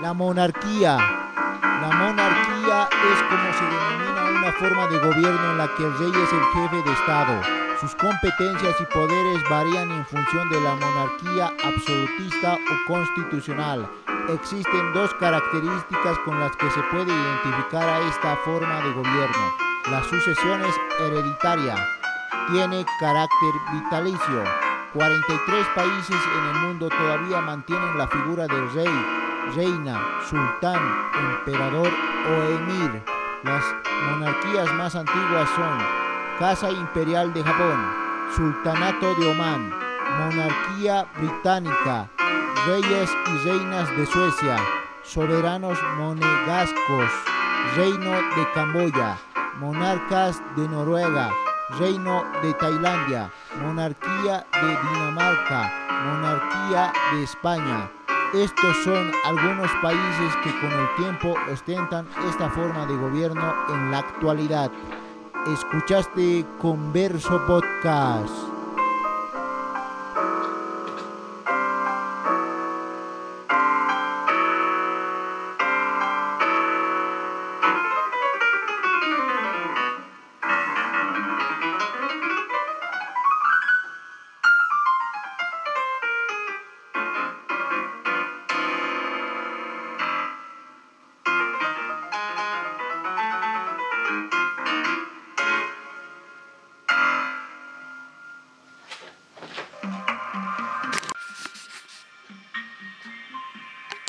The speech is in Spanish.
La monarquía. La monarquía es como se denomina una forma de gobierno en la que el rey es el jefe de Estado. Sus competencias y poderes varían en función de la monarquía absolutista o constitucional. Existen dos características con las que se puede identificar a esta forma de gobierno. La sucesión es hereditaria. Tiene carácter vitalicio. 43 países en el mundo todavía mantienen la figura del rey, reina, sultán, emperador o emir. Las monarquías más antiguas son Casa Imperial de Japón, Sultanato de Omán, Monarquía Británica, Reyes y Reinas de Suecia, Soberanos Monegascos, Reino de Camboya, Monarcas de Noruega, Reino de Tailandia, Monarquía de Dinamarca, Monarquía de España. Estos son algunos países que con el tiempo ostentan esta forma de gobierno en la actualidad. Escuchaste Converso Podcast.